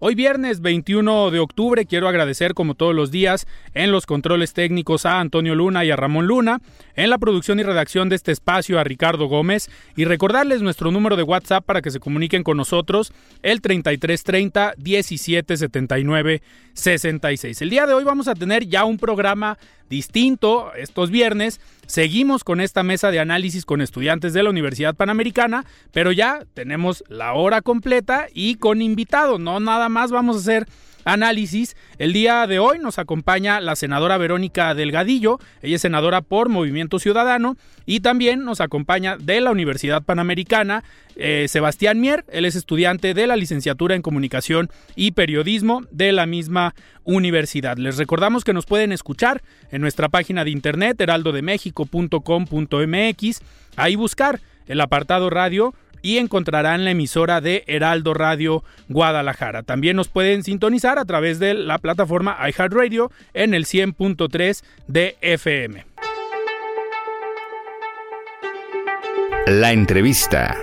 Hoy viernes 21 de octubre quiero agradecer como todos los días en los controles técnicos a Antonio Luna y a Ramón Luna, en la producción y redacción de este espacio a Ricardo Gómez y recordarles nuestro número de WhatsApp para que se comuniquen con nosotros el 3330 1779 66. El día de hoy vamos a tener ya un programa distinto estos viernes. Seguimos con esta mesa de análisis con estudiantes de la Universidad Panamericana, pero ya tenemos la hora completa y con invitado, no nada más vamos a hacer análisis. El día de hoy nos acompaña la senadora Verónica Delgadillo, ella es senadora por Movimiento Ciudadano, y también nos acompaña de la Universidad Panamericana eh, Sebastián Mier, él es estudiante de la licenciatura en Comunicación y Periodismo de la misma universidad. Les recordamos que nos pueden escuchar en nuestra página de internet heraldodemexico.com.mx, ahí buscar el apartado radio y encontrarán la emisora de Heraldo Radio Guadalajara. También nos pueden sintonizar a través de la plataforma iHeartRadio en el 100.3 de FM. La entrevista.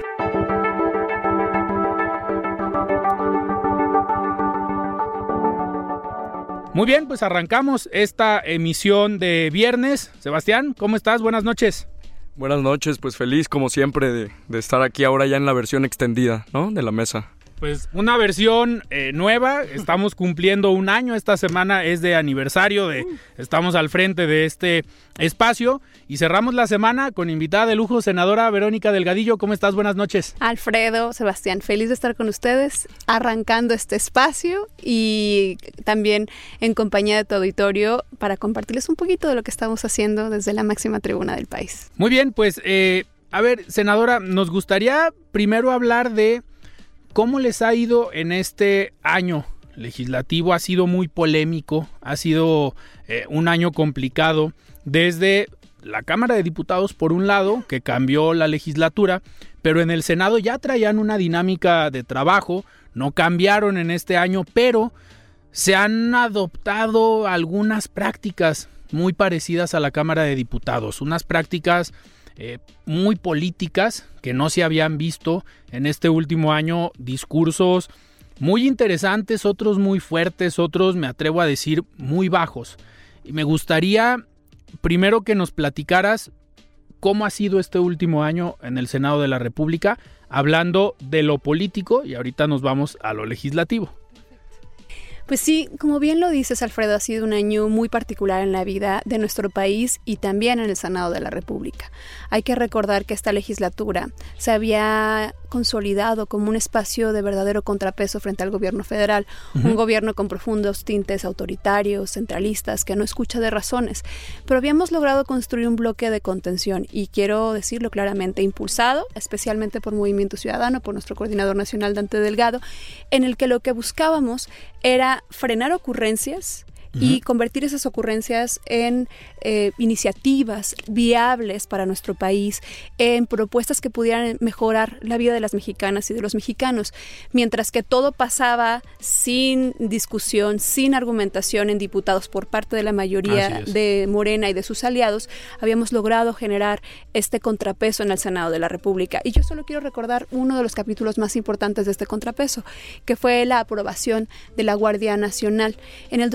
Muy bien, pues arrancamos esta emisión de viernes. Sebastián, ¿cómo estás? Buenas noches. Buenas noches, pues feliz como siempre de, de, estar aquí ahora ya en la versión extendida, ¿no? De la mesa. Pues una versión eh, nueva, estamos cumpliendo un año, esta semana es de aniversario, de estamos al frente de este espacio y cerramos la semana con invitada de lujo, senadora Verónica Delgadillo, ¿cómo estás? Buenas noches. Alfredo, Sebastián, feliz de estar con ustedes, arrancando este espacio y también en compañía de tu auditorio para compartirles un poquito de lo que estamos haciendo desde la máxima tribuna del país. Muy bien, pues eh, a ver, senadora, nos gustaría primero hablar de ¿Cómo les ha ido en este año legislativo? Ha sido muy polémico, ha sido eh, un año complicado desde la Cámara de Diputados por un lado, que cambió la legislatura, pero en el Senado ya traían una dinámica de trabajo, no cambiaron en este año, pero se han adoptado algunas prácticas muy parecidas a la Cámara de Diputados, unas prácticas eh, muy políticas que no se habían visto en este último año, discursos muy interesantes, otros muy fuertes, otros me atrevo a decir muy bajos. Y me gustaría primero que nos platicaras cómo ha sido este último año en el Senado de la República, hablando de lo político y ahorita nos vamos a lo legislativo. Pues sí, como bien lo dices, Alfredo, ha sido un año muy particular en la vida de nuestro país y también en el Senado de la República. Hay que recordar que esta legislatura se había consolidado como un espacio de verdadero contrapeso frente al gobierno federal, un gobierno con profundos tintes autoritarios, centralistas, que no escucha de razones, pero habíamos logrado construir un bloque de contención y quiero decirlo claramente, impulsado especialmente por Movimiento Ciudadano, por nuestro coordinador nacional Dante Delgado, en el que lo que buscábamos era frenar ocurrencias, y convertir esas ocurrencias en eh, iniciativas viables para nuestro país, en propuestas que pudieran mejorar la vida de las mexicanas y de los mexicanos, mientras que todo pasaba sin discusión, sin argumentación en diputados por parte de la mayoría de Morena y de sus aliados, habíamos logrado generar este contrapeso en el Senado de la República. Y yo solo quiero recordar uno de los capítulos más importantes de este contrapeso, que fue la aprobación de la Guardia Nacional. En el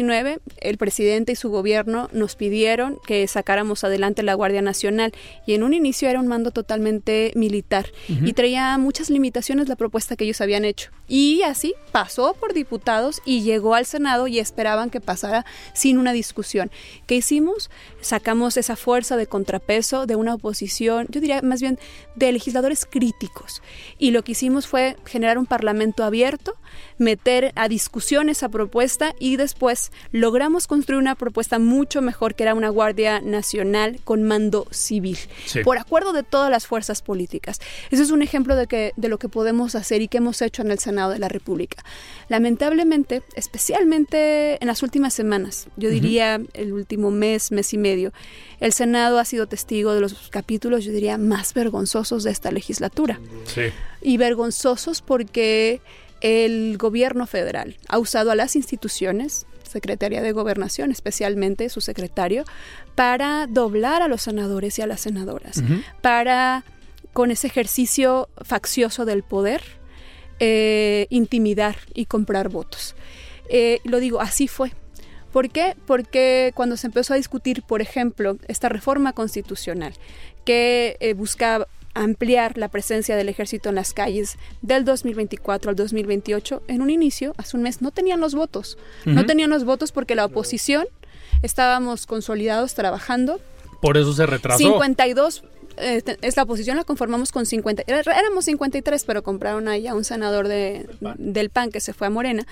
2019 el presidente y su gobierno nos pidieron que sacáramos adelante la Guardia Nacional y en un inicio era un mando totalmente militar y traía muchas limitaciones la propuesta que ellos habían hecho. Y así pasó por diputados y llegó al Senado y esperaban que pasara sin una discusión. ¿Qué hicimos? Sacamos esa fuerza de contrapeso de una oposición, yo diría más bien de legisladores críticos. Y lo que hicimos fue generar un parlamento abierto, meter a discusión esa propuesta y después logramos construir una propuesta mucho mejor que era una Guardia Nacional con mando civil, por acuerdo de todas las fuerzas políticas. Ese es un ejemplo de, que, de lo que podemos hacer y que hemos hecho en el Senado de la República. Lamentablemente, especialmente en las últimas semanas, yo diría el último mes, mes y medio, el Senado ha sido testigo de los capítulos, yo diría, más vergonzosos de esta legislatura. Sí. Y vergonzosos porque el gobierno federal ha usado a las instituciones, Secretaría de Gobernación especialmente, su secretario, para doblar a los senadores y a las senadoras, para, con ese ejercicio faccioso del poder, eh, intimidar y comprar votos. Eh, lo digo, así fue. ¿Por qué? Porque cuando se empezó a discutir, por ejemplo, esta reforma constitucional que eh, buscaba ampliar la presencia del ejército en las calles del 2024 al 2028, en un inicio, hace un mes, no tenían los votos. No tenían los votos porque la oposición estábamos consolidados trabajando. Por eso se retrasó. 52 eh, es la oposición la conformamos con 50, éramos 53, pero compraron ahí a un senador de, del PAN que se fue a Morena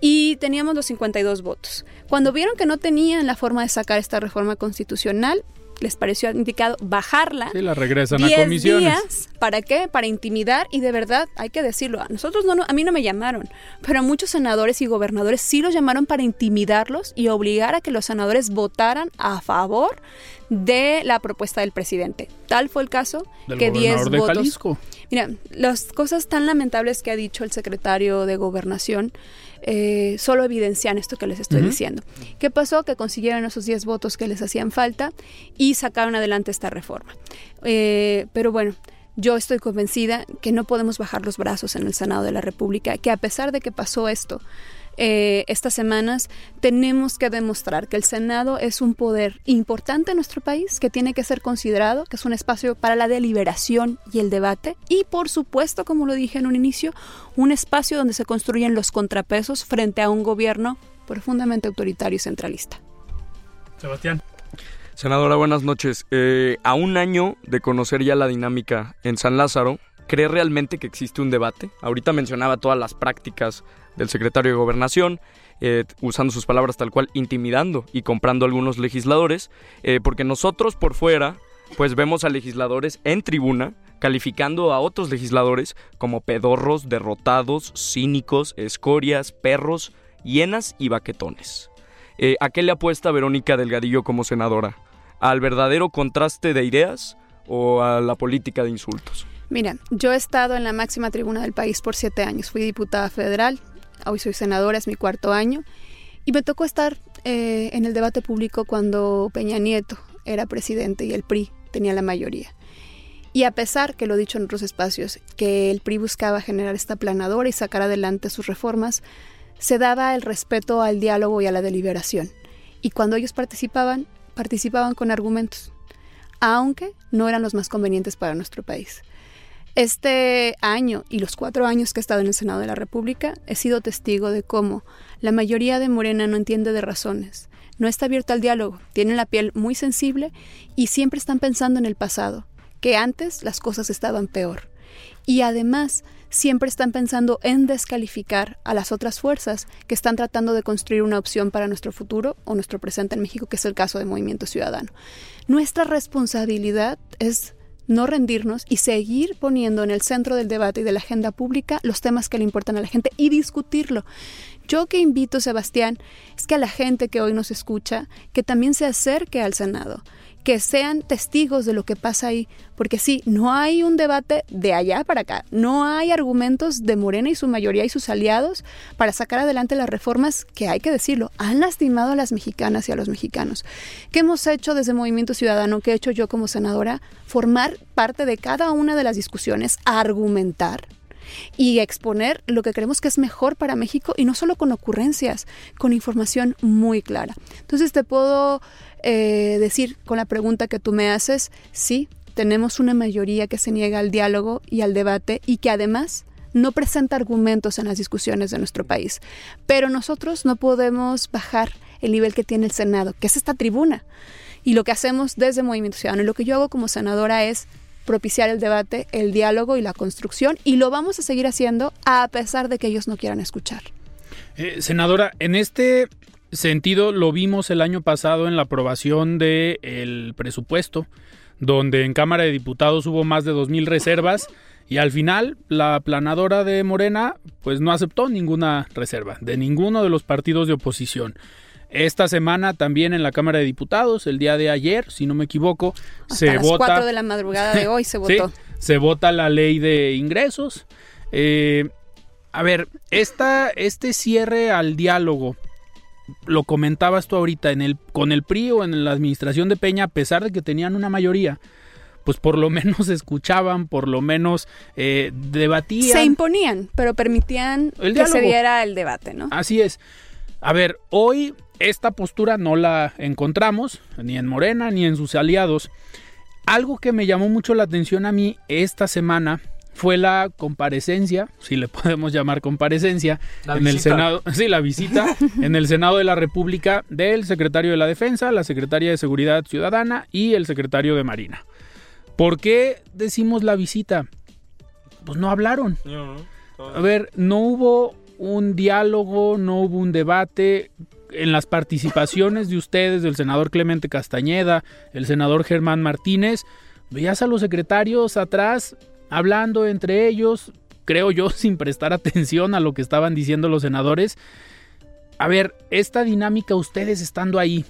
y teníamos los 52 votos. Cuando vieron que no tenían la forma de sacar esta reforma constitucional, les pareció indicado bajarla. Sí, la regresan a comisiones. días. ¿Para qué? Para intimidar y de verdad, hay que decirlo, a nosotros no, a mí no me llamaron, pero a muchos senadores y gobernadores sí los llamaron para intimidarlos y obligar a que los senadores votaran a favor de la propuesta del presidente. Tal fue el caso que 10 votos. Mira, las cosas tan lamentables que ha dicho el secretario de Gobernación eh, solo evidencian esto que les estoy diciendo. ¿Qué pasó? Que consiguieron esos 10 votos que les hacían falta y sacaron adelante esta reforma. Eh, pero bueno, yo estoy convencida que no podemos bajar los brazos en el Senado de la República, que a pesar de que pasó esto, eh, estas semanas, tenemos que demostrar que el Senado es un poder importante en nuestro país, que tiene que ser considerado, que es un espacio para la deliberación y el debate, y por supuesto, como lo dije en un inicio, un espacio donde se construyen los contrapesos frente a un gobierno profundamente autoritario y centralista. Sebastián. Senadora, buenas noches. Eh, a un año de conocer ya la dinámica en San Lázaro, ¿cree realmente que existe un debate? Ahorita mencionaba todas las prácticas del secretario de Gobernación, eh, usando sus palabras tal cual, intimidando y comprando a algunos legisladores, eh, porque nosotros por fuera, pues vemos a legisladores en tribuna calificando a otros legisladores como pedorros, derrotados, cínicos, escorias, perros, hienas y baquetones. Eh, ¿A qué le apuesta Verónica Delgadillo como senadora? ¿Al verdadero contraste de ideas o a la política de insultos? Mira, yo he estado en la máxima tribuna del país por siete años. Fui diputada federal, hoy soy senadora, es mi cuarto año, y me tocó estar eh, en el debate público cuando Peña Nieto era presidente y el PRI tenía la mayoría. Y a pesar, que lo he dicho en otros espacios, que el PRI buscaba generar esta planadora y sacar adelante sus reformas, se daba el respeto al diálogo y a la deliberación. Y cuando ellos participaban, participaban con argumentos, aunque no eran los más convenientes para nuestro país. Este año y los cuatro años que he estado en el Senado de la República, he sido testigo de cómo la mayoría de Morena no entiende de razones, no está abierta al diálogo, tienen la piel muy sensible y siempre están pensando en el pasado, que antes las cosas estaban peor. Y además, siempre están pensando en descalificar a las otras fuerzas que están tratando de construir una opción para nuestro futuro o nuestro presente en México, que es el caso de Movimiento Ciudadano. Nuestra responsabilidad es no rendirnos y seguir poniendo en el centro del debate y de la agenda pública los temas que le importan a la gente y discutirlo. Yo que invito, Sebastián, es que a la gente que hoy nos escucha, que también se acerque al Senado, que sean testigos de lo que pasa ahí, porque sí, no hay un debate de allá para acá, no hay argumentos de Morena y su mayoría y sus aliados para sacar adelante las reformas que hay que decirlo, han lastimado a las mexicanas y a los mexicanos. ¿Qué hemos hecho desde Movimiento Ciudadano? ¿Qué he hecho yo como senadora? Formar parte de cada una de las discusiones, argumentar, y exponer lo que creemos que es mejor para México y no solo con ocurrencias, con información muy clara. Entonces te puedo eh, decir con la pregunta que tú me haces, sí, tenemos una mayoría que se niega al diálogo y al debate y que además no presenta argumentos en las discusiones de nuestro país. Pero nosotros no podemos bajar el nivel que tiene el Senado, que es esta tribuna. Y lo que hacemos desde Movimiento Ciudadano y lo que yo hago como senadora es propiciar el debate, el diálogo y la construcción y lo vamos a seguir haciendo a pesar de que ellos no quieran escuchar. Eh, senadora, en este sentido lo vimos el año pasado en la aprobación del presupuesto, donde en Cámara de Diputados hubo más de 2.000 reservas y al final la planadora de Morena pues no aceptó ninguna reserva de ninguno de los partidos de oposición. Esta semana también en la Cámara de Diputados, el día de ayer, si no me equivoco, se las vota. 4 de la madrugada de hoy se votó. se vota la ley de ingresos. Eh, a ver, esta, este cierre al diálogo, lo comentabas tú ahorita, en el, con el PRI o en la administración de Peña, a pesar de que tenían una mayoría, pues por lo menos escuchaban, por lo menos eh, debatían. Se imponían, pero permitían que se diera el debate, ¿no? Así es. A ver, hoy esta postura no la encontramos, ni en Morena, ni en sus aliados. Algo que me llamó mucho la atención a mí esta semana fue la comparecencia, si le podemos llamar comparecencia, en el Senado, sí, la visita en el Senado de la República del secretario de la Defensa, la secretaria de Seguridad Ciudadana y el secretario de Marina. ¿Por qué decimos la visita? Pues no hablaron. A ver, no hubo un diálogo, no hubo un debate. En las participaciones de ustedes, del senador Clemente Castañeda, el senador Germán Martínez, veías a los secretarios atrás hablando entre ellos, creo yo, sin prestar atención a lo que estaban diciendo los senadores. A ver, esta dinámica, ustedes estando ahí,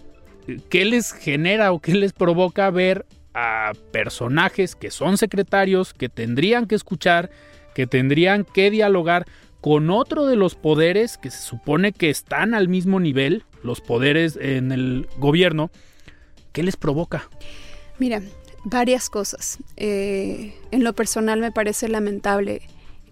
¿qué les genera o qué les provoca ver a personajes que son secretarios, que tendrían que escuchar, que tendrían que dialogar con otro de los poderes que se supone que están al mismo nivel, los poderes en el gobierno, ¿qué les provoca? Mira, varias cosas. Eh, en lo personal me parece lamentable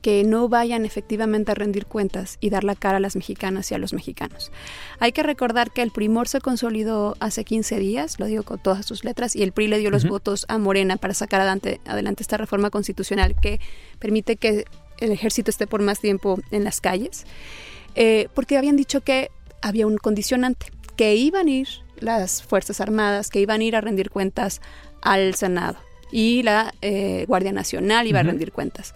que no vayan efectivamente a rendir cuentas y dar la cara a las mexicanas y a los mexicanos. Hay que recordar que el primor se consolidó hace 15 días, lo digo con todas sus letras, y el PRI le dio los votos a Morena para sacar adelante, adelante esta reforma constitucional que permite que el ejército esté por más tiempo en las calles, eh, porque habían dicho que había un condicionante, que iban a ir las Fuerzas Armadas, que iban a ir a rendir cuentas al Senado y la eh, Guardia Nacional iba a rendir cuentas.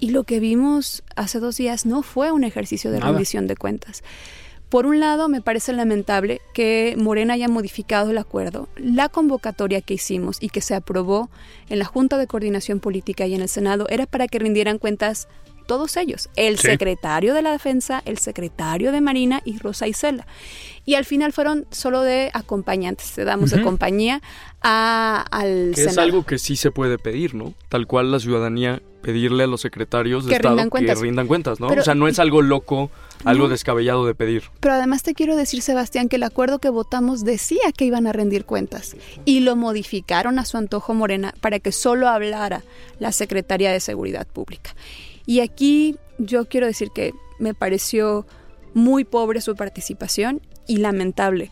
Y lo que vimos hace dos días no fue un ejercicio de rendición de cuentas. Por un lado, me parece lamentable que Morena haya modificado el acuerdo, la convocatoria que hicimos y que se aprobó en la Junta de Coordinación Política y en el Senado era para que rindieran cuentas todos ellos, el secretario de la Defensa, el secretario de Marina y Rosa Isela. Y al final fueron solo de acompañantes, te damos de compañía a, al que Es algo que sí se puede pedir, ¿no? Tal cual la ciudadanía pedirle a los secretarios de que Estado rindan cuentas. que rindan cuentas, ¿no? o sea, no es algo loco, algo descabellado de pedir. Pero además te quiero decir, Sebastián, que el acuerdo que votamos decía que iban a rendir cuentas y lo modificaron a su antojo Morena para que solo hablara la Secretaría de Seguridad Pública. Y aquí yo quiero decir que me pareció muy pobre su participación y lamentable.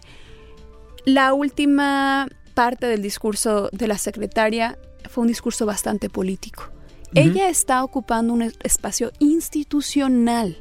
La última parte del discurso de la secretaria fue un discurso bastante político. Ella está ocupando un espacio institucional.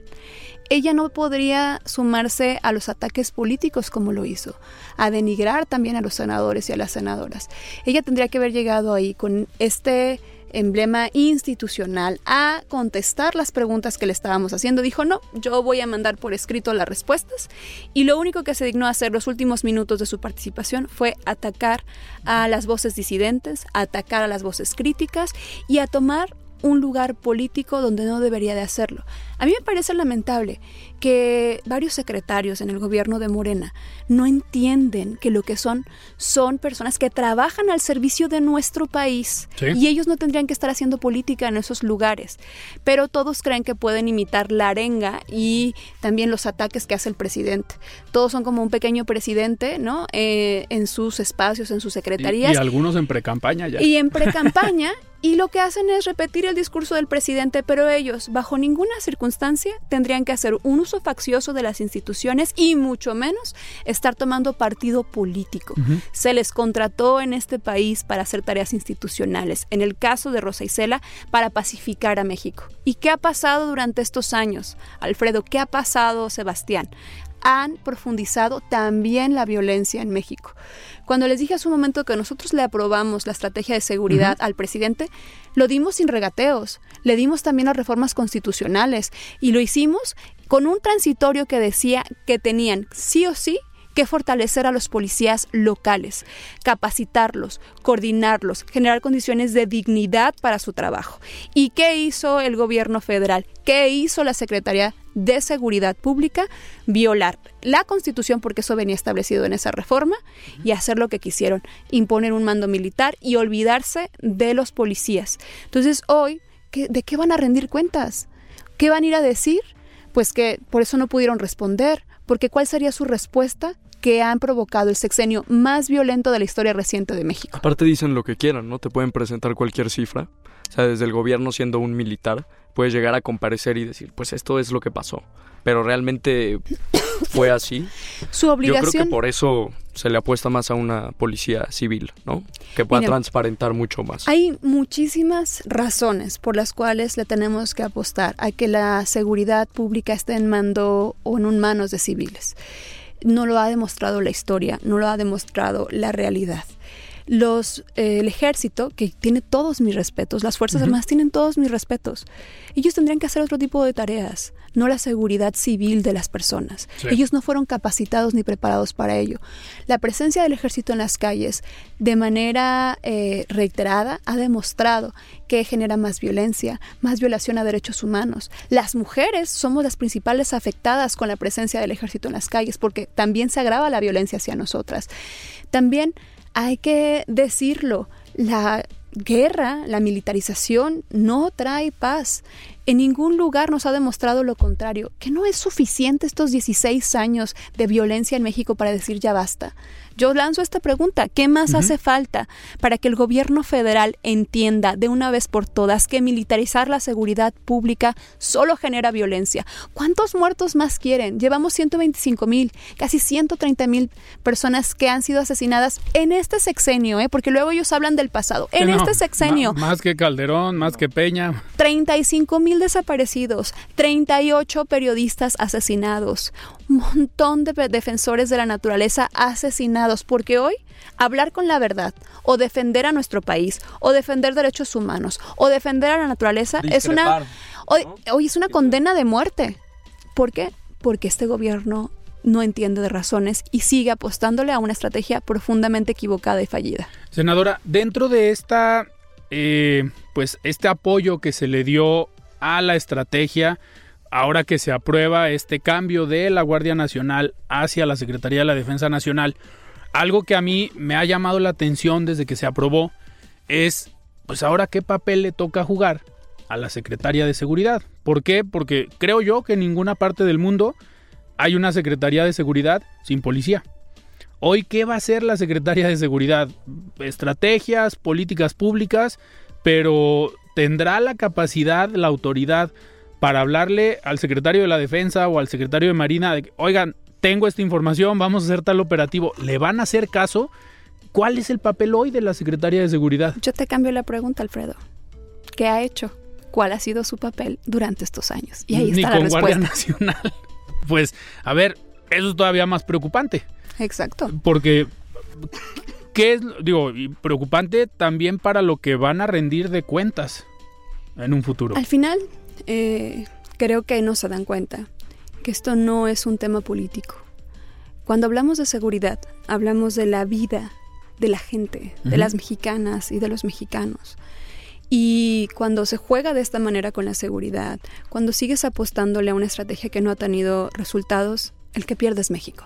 Ella no podría sumarse a los ataques políticos como lo hizo, a denigrar también a los senadores y a las senadoras. Ella tendría que haber llegado ahí con este emblema institucional a contestar las preguntas que le estábamos haciendo. Dijo, no, yo voy a mandar por escrito las respuestas y lo único que se dignó hacer los últimos minutos de su participación fue atacar a las voces disidentes, atacar a las voces críticas y a tomar un lugar político donde no debería de hacerlo. A mí me parece lamentable que varios secretarios en el gobierno de Morena no entienden que lo que son son personas que trabajan al servicio de nuestro país y ellos no tendrían que estar haciendo política en esos lugares. Pero todos creen que pueden imitar la arenga y también los ataques que hace el presidente. Todos son como un pequeño presidente, ¿no? Eh, en sus espacios, en sus secretarías. Y, y algunos en precampaña ya. Y en precampaña. y lo que hacen es repetir el discurso del presidente, pero ellos, bajo ninguna circunstancia, tendrían que hacer un uso faccioso de las instituciones y mucho menos estar tomando partido político. Se les contrató en este país para hacer tareas institucionales, en el caso de Rosa Isela, para pacificar a México. ¿Y qué ha pasado durante estos años? Alfredo, ¿qué ha pasado, Sebastián? han profundizado también la violencia en México. Cuando les dije hace un momento que nosotros le aprobamos la estrategia de seguridad al presidente, lo dimos sin regateos, le dimos también las reformas constitucionales y lo hicimos con un transitorio que decía que tenían sí o sí que fortalecer a los policías locales, capacitarlos, coordinarlos, generar condiciones de dignidad para su trabajo. ¿Y qué hizo el gobierno federal? ¿Qué hizo la Secretaría de Seguridad Pública? Violar la Constitución, porque eso venía establecido en esa reforma, y hacer lo que quisieron, imponer un mando militar y olvidarse de los policías. Entonces, hoy, ¿de qué van a rendir cuentas? ¿Qué van a ir a decir? Pues que por eso no pudieron responder, porque ¿cuál sería su respuesta? que han provocado el sexenio más violento de la historia reciente de México. Aparte dicen lo que quieran, ¿no? Te pueden presentar cualquier cifra. O sea, desde el gobierno siendo un militar, puedes llegar a comparecer y decir, pues esto es lo que pasó. Pero realmente fue así. Su obligación. Yo creo que por eso se le apuesta más a una policía civil, ¿no? Que pueda transparentar mucho más. Hay muchísimas razones por las cuales le tenemos que apostar a que la seguridad pública esté en mando o en manos de civiles. No lo ha demostrado la historia, no lo ha demostrado la realidad los, eh, el ejército, que tiene todos mis respetos, las Fuerzas Armadas tienen todos mis respetos, ellos tendrían que hacer otro tipo de tareas, no la seguridad civil de las personas. Ellos no fueron capacitados ni preparados para ello. La presencia del ejército en las calles, de manera eh, reiterada, ha demostrado que genera más violencia, más violación a derechos humanos. Las mujeres somos las principales afectadas con la presencia del ejército en las calles porque también se agrava la violencia hacia nosotras. También hay que decirlo, la guerra, la militarización no trae paz. En ningún lugar nos ha demostrado lo contrario, que no es suficiente estos 16 años de violencia en México para decir ya basta. Yo lanzo esta pregunta, ¿qué más hace falta para que el gobierno federal entienda de una vez por todas que militarizar la seguridad pública solo genera violencia? ¿Cuántos muertos más quieren? Llevamos 125 mil, casi 130 mil personas que han sido asesinadas en este sexenio, ¿eh? porque luego ellos hablan del pasado. En este sexenio. Más que Calderón, más que Peña. 35 mil desaparecidos, 38 periodistas asesinados, un montón de defensores de la naturaleza asesinados, porque hoy hablar con la verdad o defender a nuestro país o defender derechos humanos o defender a la naturaleza es una hoy, hoy es una condena de muerte. ¿Por qué? Porque este gobierno no entiende de razones y sigue apostándole a una estrategia profundamente equivocada y fallida. Senadora, dentro de esta, eh, pues este apoyo que se le dio a la estrategia, ahora que se aprueba este cambio de la Guardia Nacional hacia la Secretaría de la Defensa Nacional, algo que a mí me ha llamado la atención desde que se aprobó es, pues ahora qué papel le toca jugar a la Secretaría de Seguridad. ¿Por qué? Porque creo yo que en ninguna parte del mundo hay una Secretaría de Seguridad sin policía. Hoy, ¿qué va a hacer la Secretaría de Seguridad? Estrategias, políticas públicas, pero ¿tendrá la capacidad, la autoridad para hablarle al secretario de la Defensa o al secretario de Marina de, oigan, tengo esta información, vamos a hacer tal operativo? ¿Le van a hacer caso? ¿Cuál es el papel hoy de la Secretaría de Seguridad? Yo te cambio la pregunta, Alfredo. ¿Qué ha hecho? ¿Cuál ha sido su papel durante estos años? Y ahí Ni está con la Guardia respuesta. Nacional. Pues, a ver, eso es todavía más preocupante. Exacto. Porque, ¿qué es, digo, preocupante también para lo que van a rendir de cuentas en un futuro? Al final, eh, creo que no se dan cuenta que esto no es un tema político. Cuando hablamos de seguridad, hablamos de la vida de la gente, de las mexicanas y de los mexicanos. Y cuando se juega de esta manera con la seguridad, cuando sigues apostándole a una estrategia que no ha tenido resultados, el que pierde es México.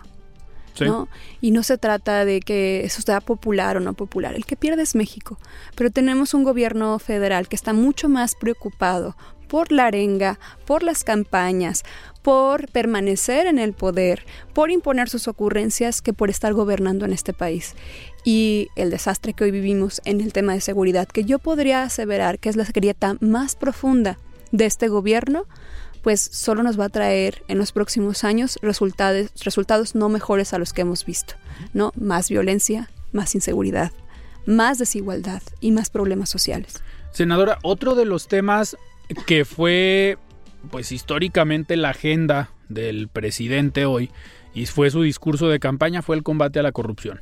¿No? Y no se trata de que eso sea popular o no popular, el que pierde es México. Pero tenemos un gobierno federal que está mucho más preocupado por la arenga, por las campañas, por permanecer en el poder, por imponer sus ocurrencias que por estar gobernando en este país. Y el desastre que hoy vivimos en el tema de seguridad, que yo podría aseverar que es la grieta más profunda de este gobierno, pues solo nos va a traer en los próximos años resultados, resultados no mejores a los que hemos visto, ¿no? Más violencia, más inseguridad, más desigualdad y más problemas sociales. Senadora, otro de los temas que fue, pues históricamente la agenda del presidente hoy y fue su discurso de campaña fue el combate a la corrupción.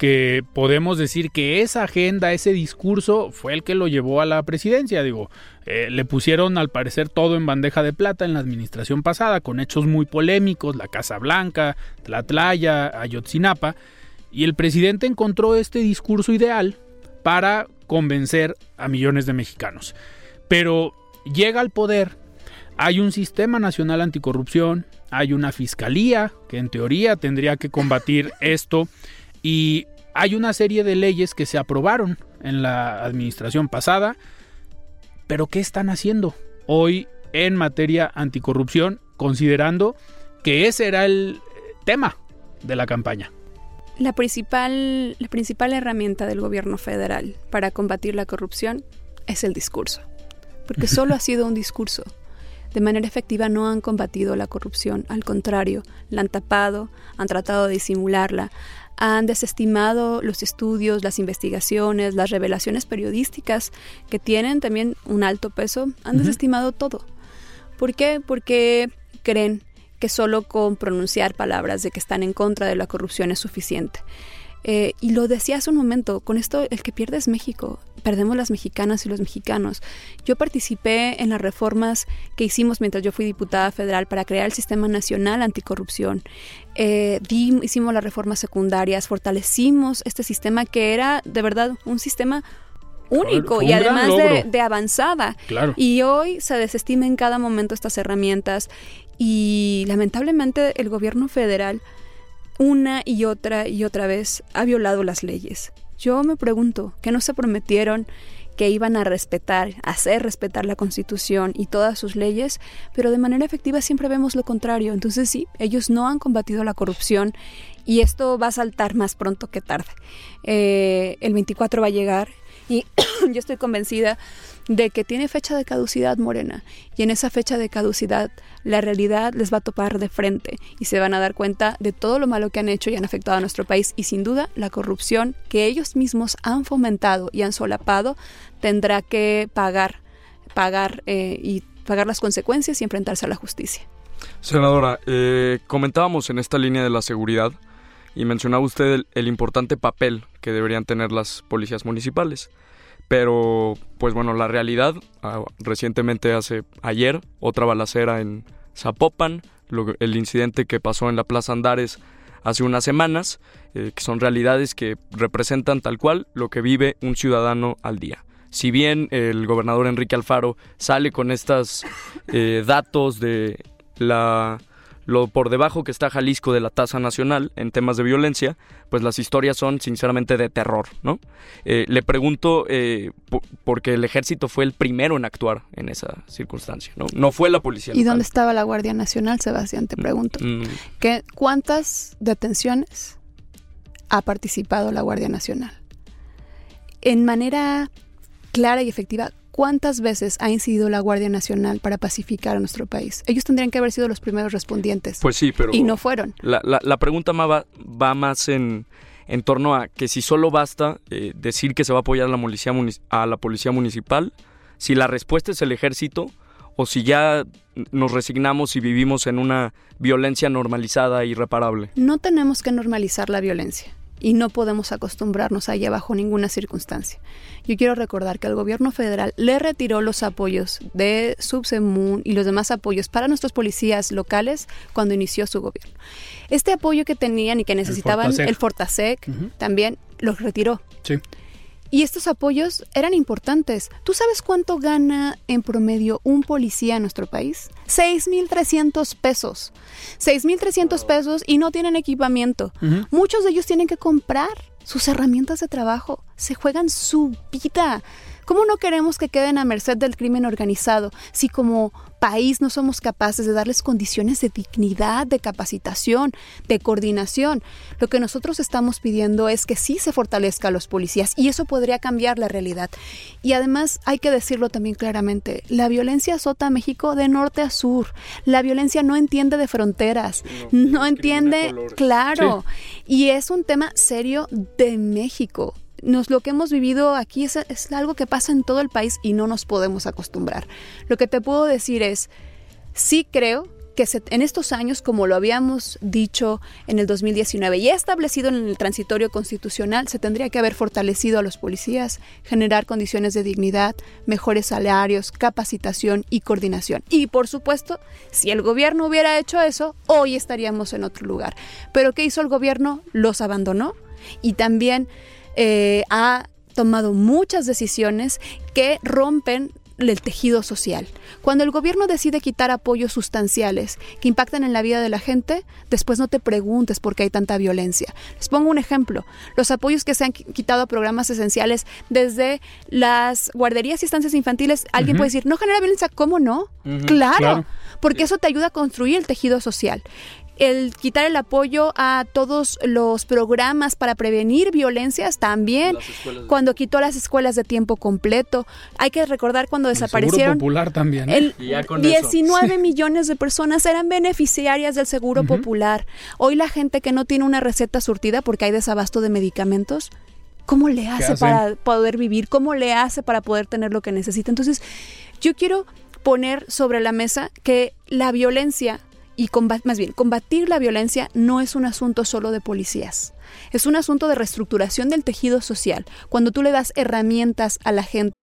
Que podemos decir que esa agenda, ese discurso fue el que lo llevó a la presidencia. Digo, eh, le pusieron al parecer todo en bandeja de plata en la administración pasada, con hechos muy polémicos, la Casa Blanca, Tlatlaya, Ayotzinapa, y el presidente encontró este discurso ideal para convencer a millones de mexicanos. Pero llega al poder, hay un sistema nacional anticorrupción, hay una fiscalía que en teoría tendría que combatir esto y hay una serie de leyes que se aprobaron en la administración pasada, pero ¿qué están haciendo hoy en materia anticorrupción considerando que ese era el tema de la campaña? La principal, la principal herramienta del gobierno federal para combatir la corrupción es el discurso, porque solo ha sido un discurso. De manera efectiva no han combatido la corrupción, al contrario, la han tapado, han tratado de disimularla, han desestimado los estudios, las investigaciones, las revelaciones periodísticas que tienen también un alto peso, han desestimado todo. ¿Por qué? Porque creen que solo con pronunciar palabras de que están en contra de la corrupción es suficiente. Eh, y lo decía hace un momento, con esto el que pierde es México, perdemos las mexicanas y los mexicanos. Yo participé en las reformas que hicimos mientras yo fui diputada federal para crear el Sistema Nacional Anticorrupción. Eh, hicimos las reformas secundarias, fortalecimos este sistema que era de verdad un sistema único y además de, avanzada. Y hoy se desestima en cada momento estas herramientas y lamentablemente el gobierno federal una y otra y otra vez ha violado las leyes. Yo me pregunto, ¿qué no se prometieron que iban a respetar, hacer respetar la Constitución y todas sus leyes, pero de manera efectiva siempre vemos lo contrario. Entonces sí, ellos no han combatido la corrupción y esto va a saltar más pronto que tarde. Eh, el 24 va a llegar y yo estoy convencida de que tiene fecha de caducidad morena y en esa fecha de caducidad la realidad les va a topar de frente y se van a dar cuenta de todo lo malo que han hecho y han afectado a nuestro país y sin duda la corrupción que ellos mismos han fomentado y han solapado tendrá que pagar, pagar eh, y pagar las consecuencias y enfrentarse a la justicia. Senadora, eh, comentábamos en esta línea de la seguridad y mencionaba usted el importante papel que deberían tener las policías municipales. Pero, pues bueno, la realidad, ah, recientemente hace ayer, otra balacera en Zapopan, el incidente que pasó en la Plaza Andares hace unas semanas, eh, que son realidades que representan tal cual lo que vive un ciudadano al día. Si bien el gobernador Enrique Alfaro sale con estos eh, datos de la lo por debajo que está Jalisco de la tasa nacional en temas de violencia, pues las historias son sinceramente de terror, ¿no? Eh, le pregunto, eh, porque el ejército fue el primero en actuar en esa circunstancia, ¿no? No fue la policía. ¿Y dónde estaba la Guardia Nacional, Sebastián? Te mm, pregunto. Mm. ¿Cuántas detenciones ha participado la Guardia Nacional? En manera clara y efectiva, ¿Cuántas veces ha incidido la Guardia Nacional para pacificar a nuestro país? Ellos tendrían que haber sido los primeros respondientes. Pues sí, pero... Y no fueron. La, la, pregunta va, va más en, en, torno a que si solo basta eh, decir que se va a apoyar a la, policía a la policía municipal, si la respuesta es el ejército, o si ya nos resignamos y vivimos en una violencia normalizada e irreparable. No tenemos que normalizar la violencia y no podemos acostumbrarnos a ella bajo ninguna circunstancia. Yo quiero recordar que el gobierno federal le retiró los apoyos de Subsemun y los demás apoyos para nuestros policías locales cuando inició su gobierno. Este apoyo que tenían y que necesitaban el Fortasec, también los retiró. Sí. Y estos apoyos eran importantes. ¿Tú sabes cuánto gana en promedio un policía en nuestro país? 6.300 pesos. 6.300 pesos y no tienen equipamiento. Muchos de ellos tienen que comprar sus herramientas de trabajo. Se juegan su vida. ¿Cómo no queremos que queden a merced del crimen organizado si como país no somos capaces de darles condiciones de dignidad, de capacitación, de coordinación. Lo que nosotros estamos pidiendo es que sí se fortalezca a los policías y eso podría cambiar la realidad. Y además hay que decirlo también claramente, la violencia azota a México de norte a sur. La violencia no entiende de fronteras, no, entiende, claro, y es un tema serio de México nos, lo que hemos vivido aquí es, algo que pasa en todo el país y no nos podemos acostumbrar. Lo que te puedo decir es, sí creo que en estos años, como lo habíamos dicho en el 2019 y establecido en el transitorio constitucional, se tendría que haber fortalecido a los policías, generar condiciones de dignidad, mejores salarios, capacitación y coordinación. Y por supuesto, si el gobierno hubiera hecho eso, hoy estaríamos en otro lugar. Pero ¿qué hizo el gobierno? Los abandonó y también eh, ha tomado muchas decisiones que rompen el tejido social. Cuando el gobierno decide quitar apoyos sustanciales que impactan en la vida de la gente, después no te preguntes por qué hay tanta violencia. Les pongo un ejemplo. Los apoyos que se han quitado a programas esenciales desde las guarderías y estancias infantiles, alguien puede decir, ¿no genera violencia? ¿Cómo no? claro, porque eso te ayuda a construir el tejido social el quitar el apoyo a todos los programas para prevenir violencias también, cuando quitó las escuelas de tiempo completo. Hay que recordar cuando desaparecieron. popular también. ¿eh? El 19 millones de personas eran beneficiarias del seguro popular. Hoy la gente que no tiene una receta surtida porque hay desabasto de medicamentos, ¿cómo le hace para poder vivir? ¿Cómo le hace para poder tener lo que necesita? Entonces, yo quiero poner sobre la mesa que la violencia y más bien, combatir la violencia no es un asunto solo de policías. Es un asunto de reestructuración del tejido social. Cuando tú le das herramientas a la gente.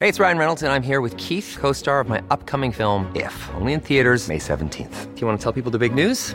Hey, it's Ryan Reynolds and I'm here with Keith, co-star of my upcoming film If, only in theaters May 17th. Do you want to tell people the big news?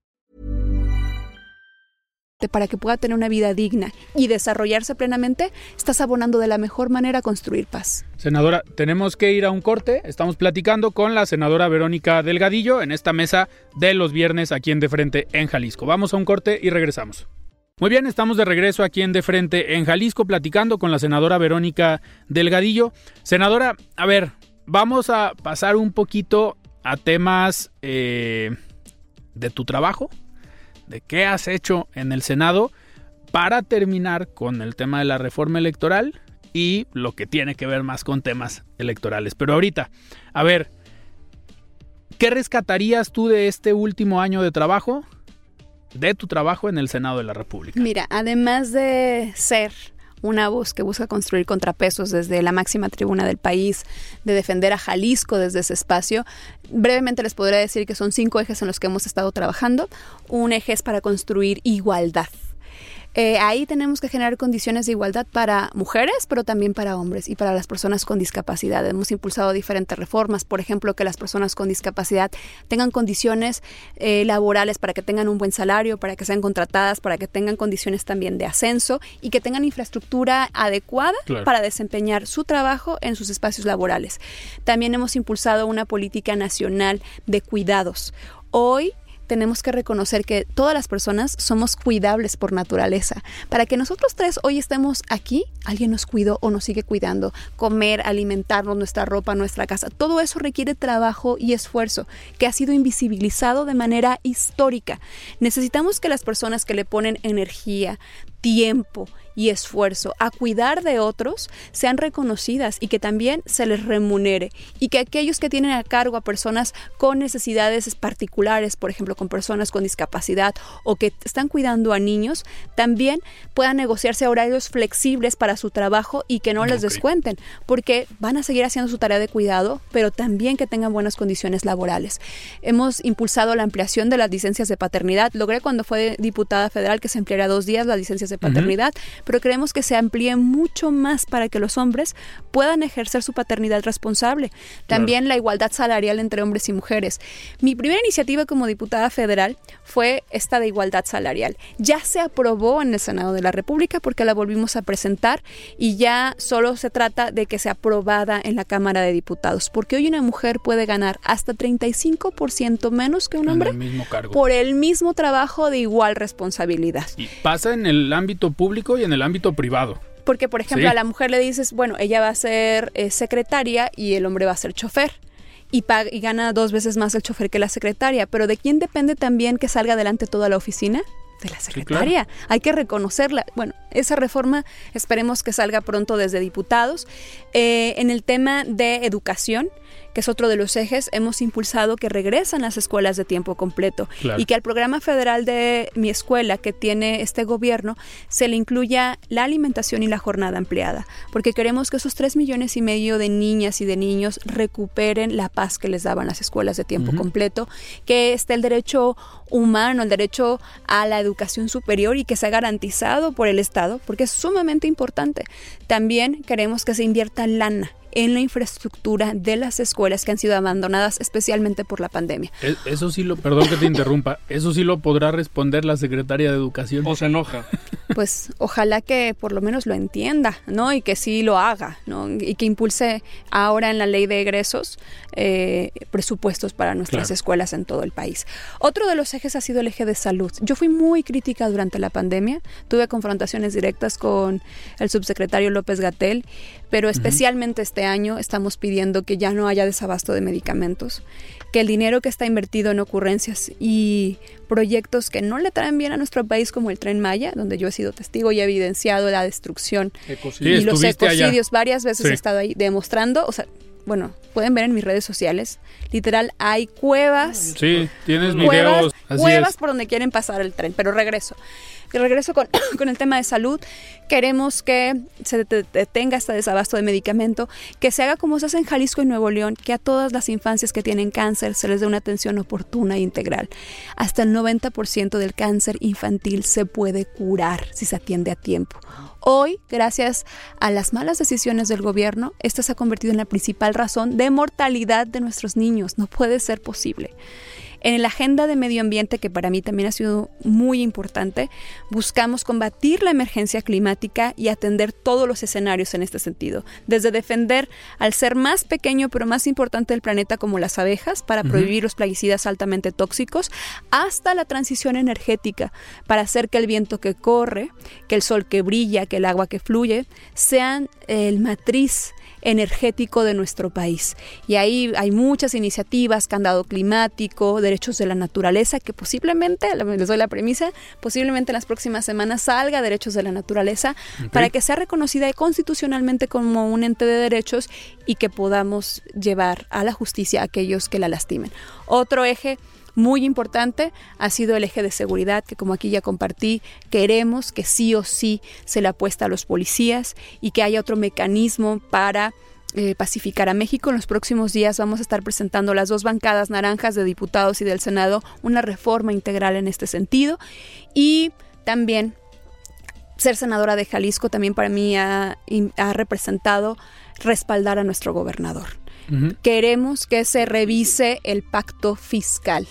Para que pueda tener una vida digna y desarrollarse plenamente, estás abonando de la mejor manera a construir paz. Senadora, tenemos que ir a un corte. Estamos platicando con la senadora Verónica Delgadillo en esta mesa de los viernes aquí en De Frente en Jalisco. Vamos a un corte y regresamos. Muy bien, estamos de regreso aquí en De Frente en Jalisco platicando con la senadora Verónica Delgadillo. Senadora, a ver, vamos a pasar un poquito a temas eh, de tu trabajo, de qué has hecho en el Senado, para terminar con el tema de la reforma electoral y lo que tiene que ver más con temas electorales. Pero ahorita, a ver, ¿qué rescatarías tú de este último año de trabajo? de tu trabajo en el Senado de la República. Mira, además de ser una voz que busca construir contrapesos desde la máxima tribuna del país, de defender a Jalisco desde ese espacio. Brevemente les podría decir que son cinco ejes en los que hemos estado trabajando. Un eje es para construir igualdad eh, ahí tenemos que generar condiciones de igualdad para mujeres, pero también para hombres y para las personas con discapacidad. Hemos impulsado diferentes reformas, por ejemplo, que las personas con discapacidad tengan condiciones eh, laborales para que tengan un buen salario, para que sean contratadas, para que tengan condiciones también de ascenso y que tengan infraestructura adecuada para desempeñar su trabajo en sus espacios laborales. También hemos impulsado una política nacional de cuidados. Hoy tenemos que reconocer que todas las personas somos cuidables por naturaleza. Para que nosotros tres hoy estemos aquí, alguien nos cuidó o nos sigue cuidando. Comer, alimentarnos, nuestra ropa, nuestra casa, todo eso requiere trabajo y esfuerzo que ha sido invisibilizado de manera histórica. Necesitamos que las personas que le ponen energía, tiempo y esfuerzo a cuidar de otros sean reconocidas y que también se les remunere y que aquellos que tienen a cargo a personas con necesidades particulares, por ejemplo con personas con discapacidad o que están cuidando a niños, también puedan negociarse horarios flexibles para su trabajo y que no les descuenten, porque van a seguir haciendo su tarea de cuidado, pero también que tengan buenas condiciones laborales. Hemos impulsado la ampliación de las licencias de paternidad. Logré cuando fue diputada federal que se ampliara dos días las licencias de paternidad, pero queremos que se amplíe mucho más para que los hombres puedan ejercer su paternidad responsable. También la igualdad salarial entre hombres y mujeres. Mi primera iniciativa como diputada federal fue esta de igualdad salarial. Ya se aprobó en el Senado de la República porque la volvimos a presentar y ya solo se trata de que sea aprobada en la Cámara de Diputados, porque hoy una mujer puede ganar hasta 35% menos que un hombre por el mismo trabajo de igual responsabilidad. Y pasa en el ámbito público y en el ámbito privado. Porque, por ejemplo, a la mujer le dices, bueno, ella va a ser eh, secretaria y el hombre va a ser chofer. Y, y, gana dos veces más el chofer que la secretaria. Pero ¿de quién depende también que salga adelante toda la oficina? De la secretaria. Hay que reconocerla. Bueno, esa reforma esperemos que salga pronto desde diputados. Eh, en el tema de educación, que es otro de los ejes, hemos impulsado que regresan las escuelas de tiempo completo y que al programa federal de mi escuela que tiene este gobierno se le incluya la alimentación y la jornada empleada, porque queremos que esos tres millones y medio de niñas y de niños recuperen la paz que les daban las escuelas de tiempo completo, que esté el derecho humano, el derecho a la educación superior y que sea garantizado por el Estado, porque es sumamente importante. También queremos que se invierta lana en la infraestructura de las escuelas que han sido abandonadas especialmente por la pandemia. E, eso sí lo, perdón que te interrumpa, eso sí lo podrá responder la secretaria de Educación. O se enoja. Pues ojalá que por lo menos lo entienda, ¿no? Y que sí lo haga, ¿no? Y que impulse ahora en la ley de egresos eh, presupuestos para nuestras escuelas en todo el país. Otro de los ejes ha sido el eje de salud. Yo fui muy crítica durante la pandemia, tuve confrontaciones directas con el subsecretario López Gatel, pero especialmente este año estamos pidiendo que ya no haya desabasto de medicamentos, que el dinero que está invertido en ocurrencias y proyectos que no le traen bien a nuestro país como el tren Maya, donde yo he sido testigo y he evidenciado la destrucción y los ecocidios varias veces he estado ahí demostrando, o sea, bueno, pueden ver en mis redes sociales, literal hay cuevas. Sí, tienes videos. Cuevas, por donde quieren pasar el tren, pero regreso regreso con, con, el tema de salud, queremos que se detenga este desabasto de medicamento, que se haga como se hace en Jalisco y Nuevo León, que a todas las infancias que tienen cáncer se les dé una atención oportuna e integral. Hasta el 90% del cáncer infantil se puede curar si se atiende a tiempo. Hoy, gracias a las malas decisiones del gobierno, esta se ha convertido en la principal razón de mortalidad de nuestros niños. No puede ser posible. En la agenda de medio ambiente, que para mí también ha sido muy importante, buscamos combatir la emergencia climática y atender todos los escenarios en este sentido, desde defender al ser más pequeño pero más importante del planeta como las abejas para prohibir los plaguicidas altamente tóxicos, hasta la transición energética para hacer que el viento que corre, que el sol que brilla, que el agua que fluye, sean el matriz energético de nuestro país. Y ahí hay muchas iniciativas, candado climático, derechos de la naturaleza, que posiblemente, les doy la premisa, posiblemente en las próximas semanas salga derechos de la naturaleza para que sea reconocida constitucionalmente como un ente de derechos y que podamos llevar a la justicia a aquellos que la lastimen. Otro eje muy importante ha sido el eje de seguridad, que como aquí ya compartí, queremos que sí o sí se le apuesta a los policías y que haya otro mecanismo para eh, pacificar a México. En los próximos días vamos a estar presentando las dos bancadas naranjas de diputados y del Senado una reforma integral en este sentido. Y también ser senadora de Jalisco también para mí ha representado respaldar a nuestro gobernador. Queremos que se revise el pacto fiscal.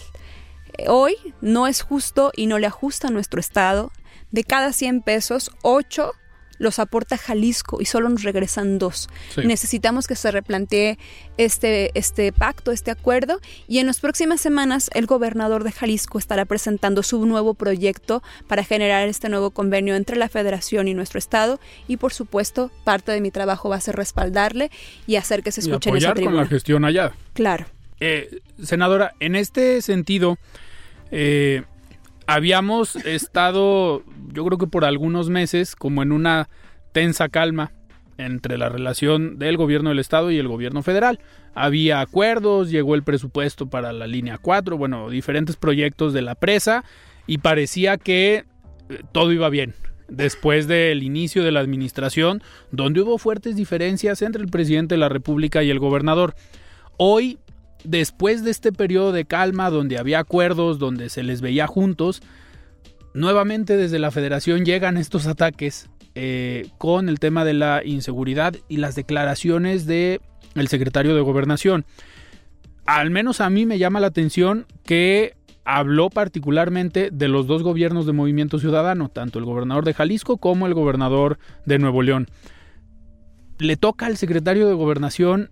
Hoy no es justo y no le ajusta a nuestro Estado. De cada 100 pesos, 8 los aporta Jalisco y solo nos regresan dos. Necesitamos que se replantee este, este pacto, este acuerdo y en las próximas semanas el gobernador de Jalisco estará presentando su nuevo proyecto para generar este nuevo convenio entre la federación y nuestro estado y por supuesto parte de mi trabajo va a ser respaldarle y hacer que se escuche y apoyar con la gestión allá. Claro. Eh, senadora, en este sentido, eh, habíamos estado, yo creo que por algunos meses, como en una tensa calma entre la relación del gobierno del estado y el gobierno federal. Había acuerdos, llegó el presupuesto para la línea 4, bueno, diferentes proyectos de la presa y parecía que eh, todo iba bien. Después del inicio de la administración, donde hubo fuertes diferencias entre el presidente de la República y el gobernador. Hoy después de este periodo de calma donde había acuerdos, donde se les veía juntos, nuevamente desde la federación llegan estos ataques eh, con el tema de la inseguridad y las declaraciones de el secretario de gobernación. Al menos a mí me llama la atención que habló particularmente de los dos gobiernos de Movimiento Ciudadano, tanto el gobernador de Jalisco como el gobernador de Nuevo León. Le toca al secretario de gobernación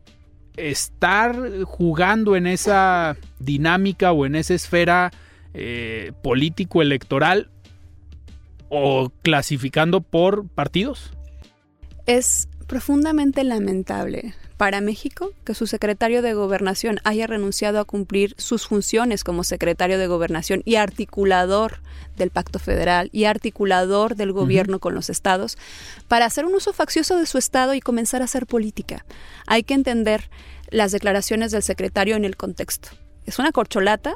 estar jugando en esa dinámica o en esa esfera eh, político-electoral o clasificando por partidos? Es profundamente lamentable para México que su secretario de gobernación haya renunciado a cumplir sus funciones como secretario de gobernación y articulador del pacto federal y articulador del gobierno con los estados para hacer un uso faccioso de su estado y comenzar a hacer política. Hay que entender las declaraciones del secretario en el contexto. Es una corcholata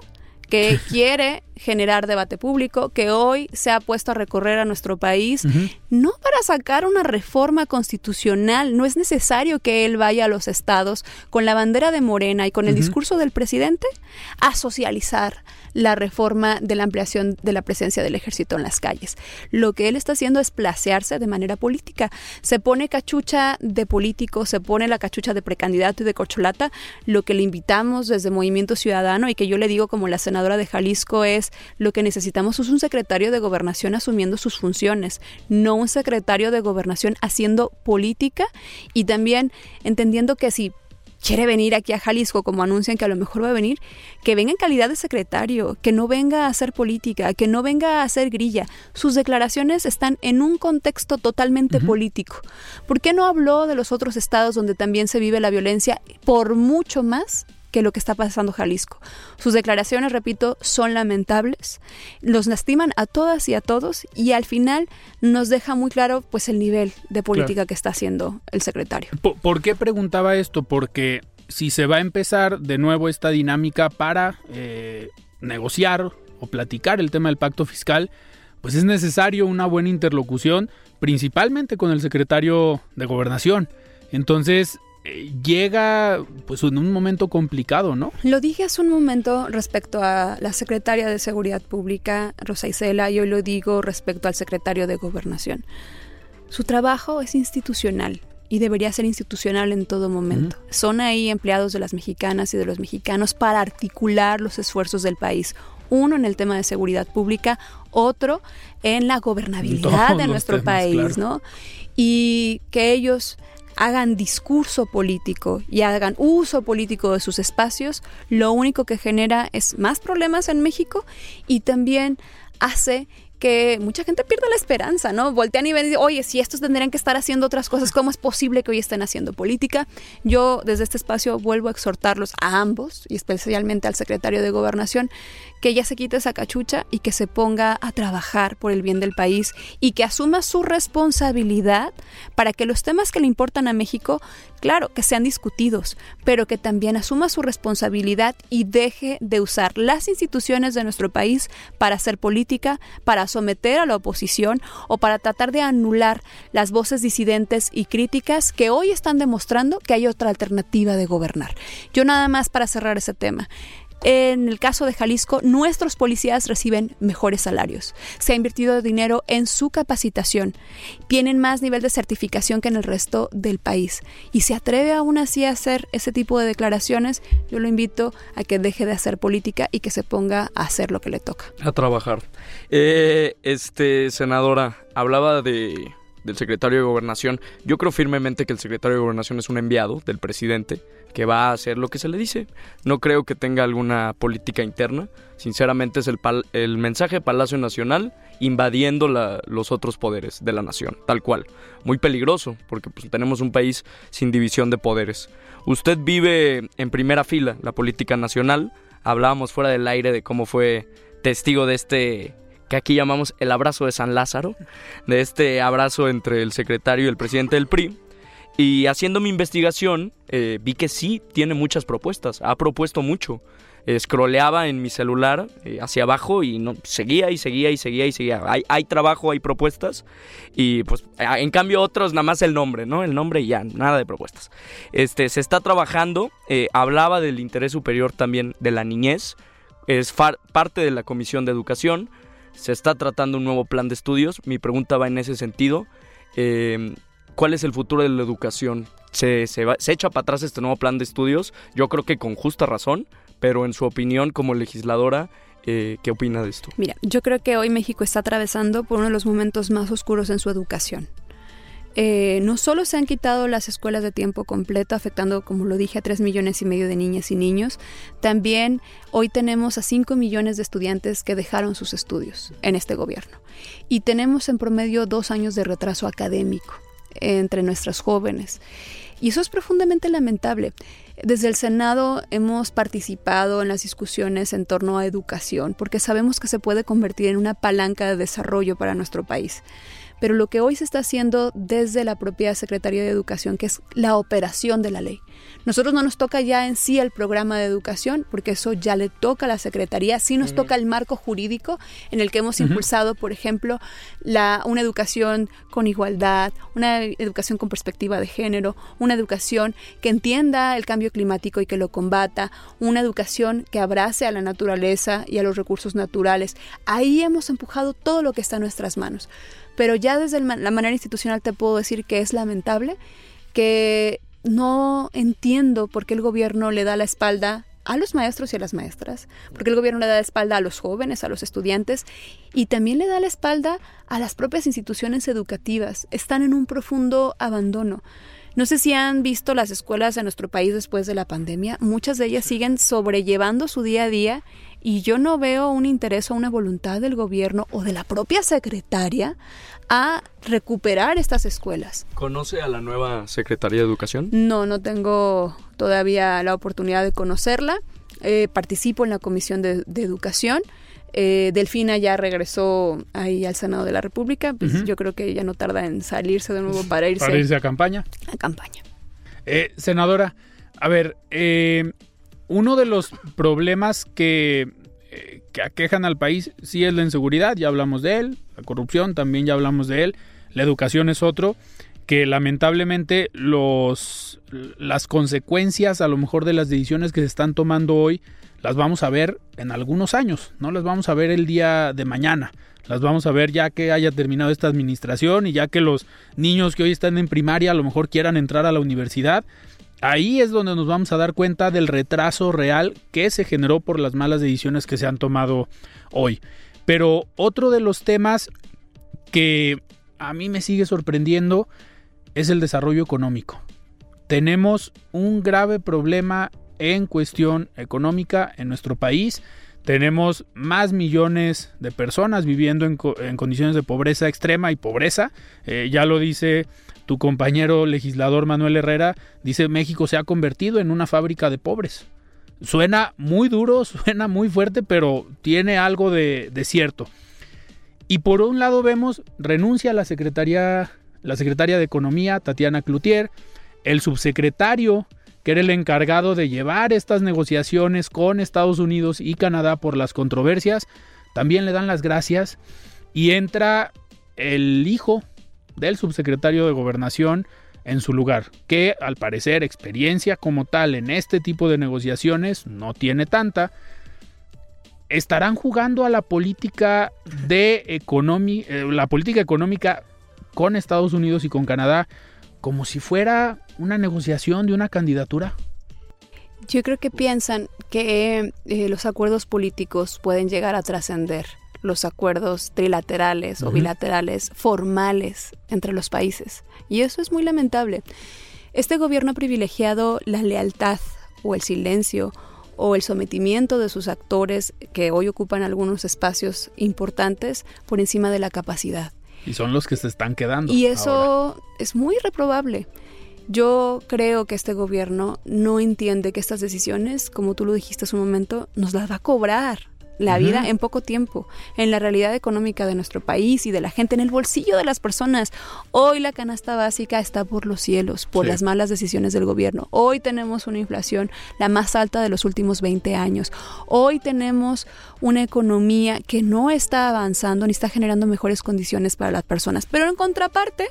que quiere generar debate público, que hoy se ha puesto a recorrer a nuestro país, no para sacar una reforma constitucional, no es necesario que él vaya a los estados con la bandera de Morena y con el discurso del presidente a socializar la reforma de la ampliación de la presencia del ejército en las calles. Lo que él está haciendo es placearse de manera política. Se pone cachucha de político, se pone la cachucha de precandidato y de corcholata. Lo que le invitamos desde Movimiento Ciudadano y que yo le digo como la senadora de Jalisco es lo que necesitamos es un secretario de gobernación asumiendo sus funciones, no un secretario de gobernación haciendo política y también entendiendo que si quiere venir aquí a Jalisco, como anuncian que a lo mejor va a venir, que venga en calidad de secretario, que no venga a hacer política, que no venga a hacer grilla. Sus declaraciones están en un contexto totalmente político. ¿Por qué no habló de los otros estados donde también se vive la violencia por mucho más que lo que está pasando Jalisco. Sus declaraciones, repito, son lamentables, los lastiman a todas y a todos y al final nos deja muy claro pues el nivel de política que está haciendo el secretario. ¿Por, qué preguntaba esto? Porque si se va a empezar de nuevo esta dinámica para eh, negociar o platicar el tema del pacto fiscal, pues es necesario una buena interlocución, principalmente con el secretario de gobernación. Entonces, llega pues en un momento complicado, ¿no? Lo dije hace un momento respecto a la secretaria de Seguridad Pública, Rosa Isela, y hoy lo digo respecto al secretario de Gobernación. Su trabajo es institucional y debería ser institucional en todo momento. Son ahí empleados de las mexicanas y de los mexicanos para articular los esfuerzos del país. Uno en el tema de seguridad pública, otro en la gobernabilidad de nuestro país, ¿no? Y que ellos hagan discurso político y hagan uso político de sus espacios, lo único que genera es más problemas en México y también hace que mucha gente pierda la esperanza, ¿no? Voltean y ven oye, si estos tendrían que estar haciendo otras cosas, ¿cómo es posible que hoy estén haciendo política? Yo desde este espacio vuelvo a exhortarlos a ambos, y especialmente al secretario de Gobernación, que ya se quite esa cachucha y que se ponga a trabajar por el bien del país y que asuma su responsabilidad para que los temas que le importan a México, claro, que sean discutidos, pero que también asuma su responsabilidad y deje de usar las instituciones de nuestro país para hacer política, para someter a la oposición o para tratar de anular las voces disidentes y críticas que hoy están demostrando que hay otra alternativa de gobernar. Yo nada más para cerrar ese tema. En el caso de Jalisco, nuestros policías reciben mejores salarios. Se ha invertido dinero en su capacitación. Tienen más nivel de certificación que en el resto del país. Y se atreve aún así a hacer ese tipo de declaraciones, yo lo invito a que deje de hacer política y que se ponga a hacer lo que le toca. A trabajar. Eh, este, senadora, hablaba de del secretario de Gobernación. Yo creo firmemente que el secretario de Gobernación es un enviado del presidente que va a hacer lo que se le dice. No creo que tenga alguna política interna. Sinceramente es el, el mensaje de Palacio Nacional invadiendo los otros poderes de la nación, tal cual. Muy peligroso, porque pues, tenemos un país sin división de poderes. Usted vive en primera fila la política nacional. Hablábamos fuera del aire de cómo fue testigo de este que aquí llamamos el abrazo de San Lázaro, de este abrazo entre el secretario y el presidente del PRI. Y haciendo mi investigación, eh, vi que sí tiene muchas propuestas, ha propuesto mucho. Escroleaba en mi celular eh, hacia abajo y no, seguía y seguía y seguía y seguía. Hay, hay trabajo, hay propuestas y pues en cambio otros nada más el nombre, ¿no? El nombre y ya, nada de propuestas. Este, se está trabajando, eh, hablaba del interés superior también de la niñez, es parte de la Comisión de Educación, se está tratando un nuevo plan de estudios. Mi pregunta va en ese sentido. Eh, ¿Cuál es el futuro de la educación? ¿Se, echa para atrás este nuevo plan de estudios? Yo creo que con justa razón, pero en su opinión como legisladora, eh, ¿qué opina de esto? Mira, yo creo que hoy México está atravesando por uno de los momentos más oscuros en su educación. Eh, no solo se han quitado las escuelas de tiempo completo, afectando, como lo dije, a 3 millones y medio de niñas y niños, también hoy tenemos a 5 millones de estudiantes que dejaron sus estudios en este gobierno. Y tenemos en promedio dos años de retraso académico entre nuestras jóvenes. Y eso es profundamente lamentable. Desde el Senado hemos participado en las discusiones en torno a educación, porque sabemos que se puede convertir en una palanca de desarrollo para nuestro país. Pero lo que hoy se está haciendo desde la propia Secretaría de Educación, que es la operación de la ley. Nosotros no nos toca ya en sí el programa de educación, porque eso ya le toca a la Secretaría, sí nos toca el marco jurídico en el que hemos impulsado, por ejemplo, la, una educación con igualdad, una educación con perspectiva de género, una educación que entienda el cambio climático y que lo combata, una educación que abrace a la naturaleza y a los recursos naturales. Ahí hemos empujado todo lo que está en nuestras manos. Pero ya desde la manera institucional te puedo decir que es lamentable que no entiendo por qué el gobierno le da la espalda a los maestros y a las maestras, porque el gobierno le da la espalda a los jóvenes, a los estudiantes y también le da la espalda a las propias instituciones educativas. Están en un profundo abandono. No sé si han visto las escuelas de nuestro país después de la pandemia, muchas de ellas siguen sobrellevando su día a día y yo no veo un interés o una voluntad del gobierno o de la propia secretaria a recuperar estas escuelas. ¿Conoce a la nueva Secretaría de Educación? No, no tengo todavía la oportunidad de conocerla. Eh, participo en la Comisión de, de Educación. Eh, Delfina ya regresó ahí al Senado de la República. Pues yo creo que ya no tarda en salirse de nuevo para irse, Para irse a campaña. a campaña. Eh, senadora, a ver, eh, uno de los problemas que, eh, que aquejan al país sí es la inseguridad, ya hablamos de él, la corrupción también ya hablamos de él, la educación es otro, que lamentablemente los, las consecuencias a lo mejor de las decisiones que se están tomando hoy las vamos a ver en algunos años, no las vamos a ver el día de mañana. Las vamos a ver ya que haya terminado esta administración y ya que los niños que hoy están en primaria a lo mejor quieran entrar a la universidad. Ahí es donde nos vamos a dar cuenta del retraso real que se generó por las malas decisiones que se han tomado hoy. Pero otro de los temas que a mí me sigue sorprendiendo es el desarrollo económico. Tenemos un grave problema en cuestión económica en nuestro país. Tenemos más millones de personas viviendo en, co- en condiciones de pobreza extrema y pobreza. Eh, ya lo dice tu compañero legislador Manuel Herrera, dice México se ha convertido en una fábrica de pobres. Suena muy duro, suena muy fuerte, pero tiene algo de, de cierto. Y por un lado vemos renuncia a la secretaría, la secretaria de Economía, Tatiana Cloutier, el subsecretario que era el encargado de llevar estas negociaciones con Estados Unidos y Canadá por las controversias, también le dan las gracias y entra el hijo del subsecretario de Gobernación en su lugar, que al parecer experiencia como tal en este tipo de negociaciones no tiene tanta. Estarán jugando a la política de eh, la política económica con Estados Unidos y con Canadá como si fuera una negociación de una candidatura. Yo creo que piensan que eh, los acuerdos políticos pueden llegar a trascender los acuerdos trilaterales o bilaterales formales entre los países. Y eso es muy lamentable. Este gobierno ha privilegiado la lealtad o el silencio o el sometimiento de sus actores que hoy ocupan algunos espacios importantes por encima de la capacidad. Y son los que se están quedando. Y ahora. eso es muy reprobable. Yo creo que este gobierno no entiende que estas decisiones, como tú lo dijiste hace un momento, nos las va a cobrar la vida en poco tiempo, en la realidad económica de nuestro país y de la gente, en el bolsillo de las personas. Hoy la canasta básica está por los cielos por Sí. las malas decisiones del gobierno. Hoy tenemos una inflación la más alta de los últimos 20 años. Hoy tenemos una economía que no está avanzando ni está generando mejores condiciones para las personas. Pero en contraparte,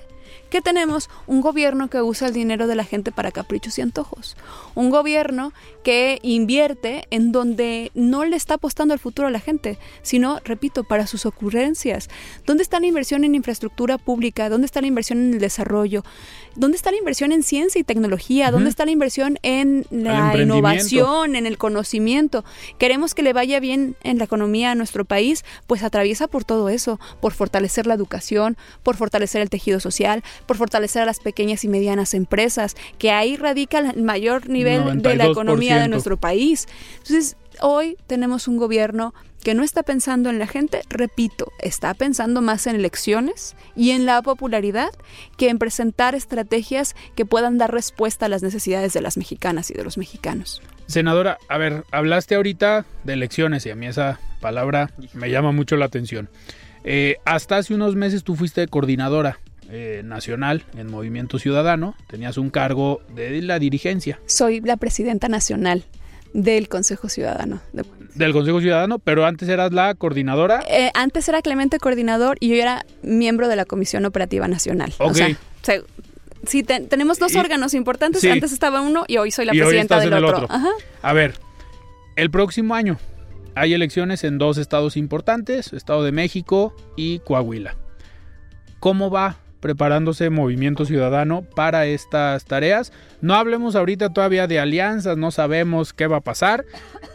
¿Qué tenemos? Un gobierno que usa el dinero de la gente para caprichos y antojos. Un gobierno que invierte en donde no le está apostando al futuro a la gente, sino, repito, para sus ocurrencias. ¿Dónde está la inversión en infraestructura pública? ¿Dónde está la inversión en el desarrollo? ¿Dónde está la inversión en ciencia y tecnología? ¿Dónde está la inversión en la innovación, en el conocimiento? Queremos que le vaya bien en la economía a nuestro país, pues atraviesa por todo eso, por fortalecer la educación, por fortalecer el tejido social, por fortalecer a las pequeñas y medianas empresas, que ahí radica el mayor nivel de la economía de nuestro país. Entonces, hoy tenemos un gobierno que no está pensando en la gente, repito, está pensando más en elecciones y en la popularidad que en presentar estrategias que puedan dar respuesta a las necesidades de las mexicanas y de los mexicanos. Senadora, a ver, hablaste ahorita de elecciones y a mí esa palabra me llama mucho la atención. Eh, hasta hace unos meses tú fuiste coordinadora eh, nacional en Movimiento Ciudadano, tenías un cargo de la dirigencia. Soy la presidenta nacional del Consejo Ciudadano. Del Consejo Ciudadano, pero antes eras la coordinadora. Eh, antes era Clemente coordinador y yo era miembro de la Comisión Operativa Nacional. Ok. O sea, sí, tenemos dos órganos importantes. Antes estaba uno y hoy soy la presidenta del otro. A ver, el próximo año hay elecciones en dos estados importantes, Estado de México y Coahuila. ¿Cómo va preparándose Movimiento Ciudadano para estas tareas. No hablemos ahorita todavía de alianzas, no sabemos qué va a pasar.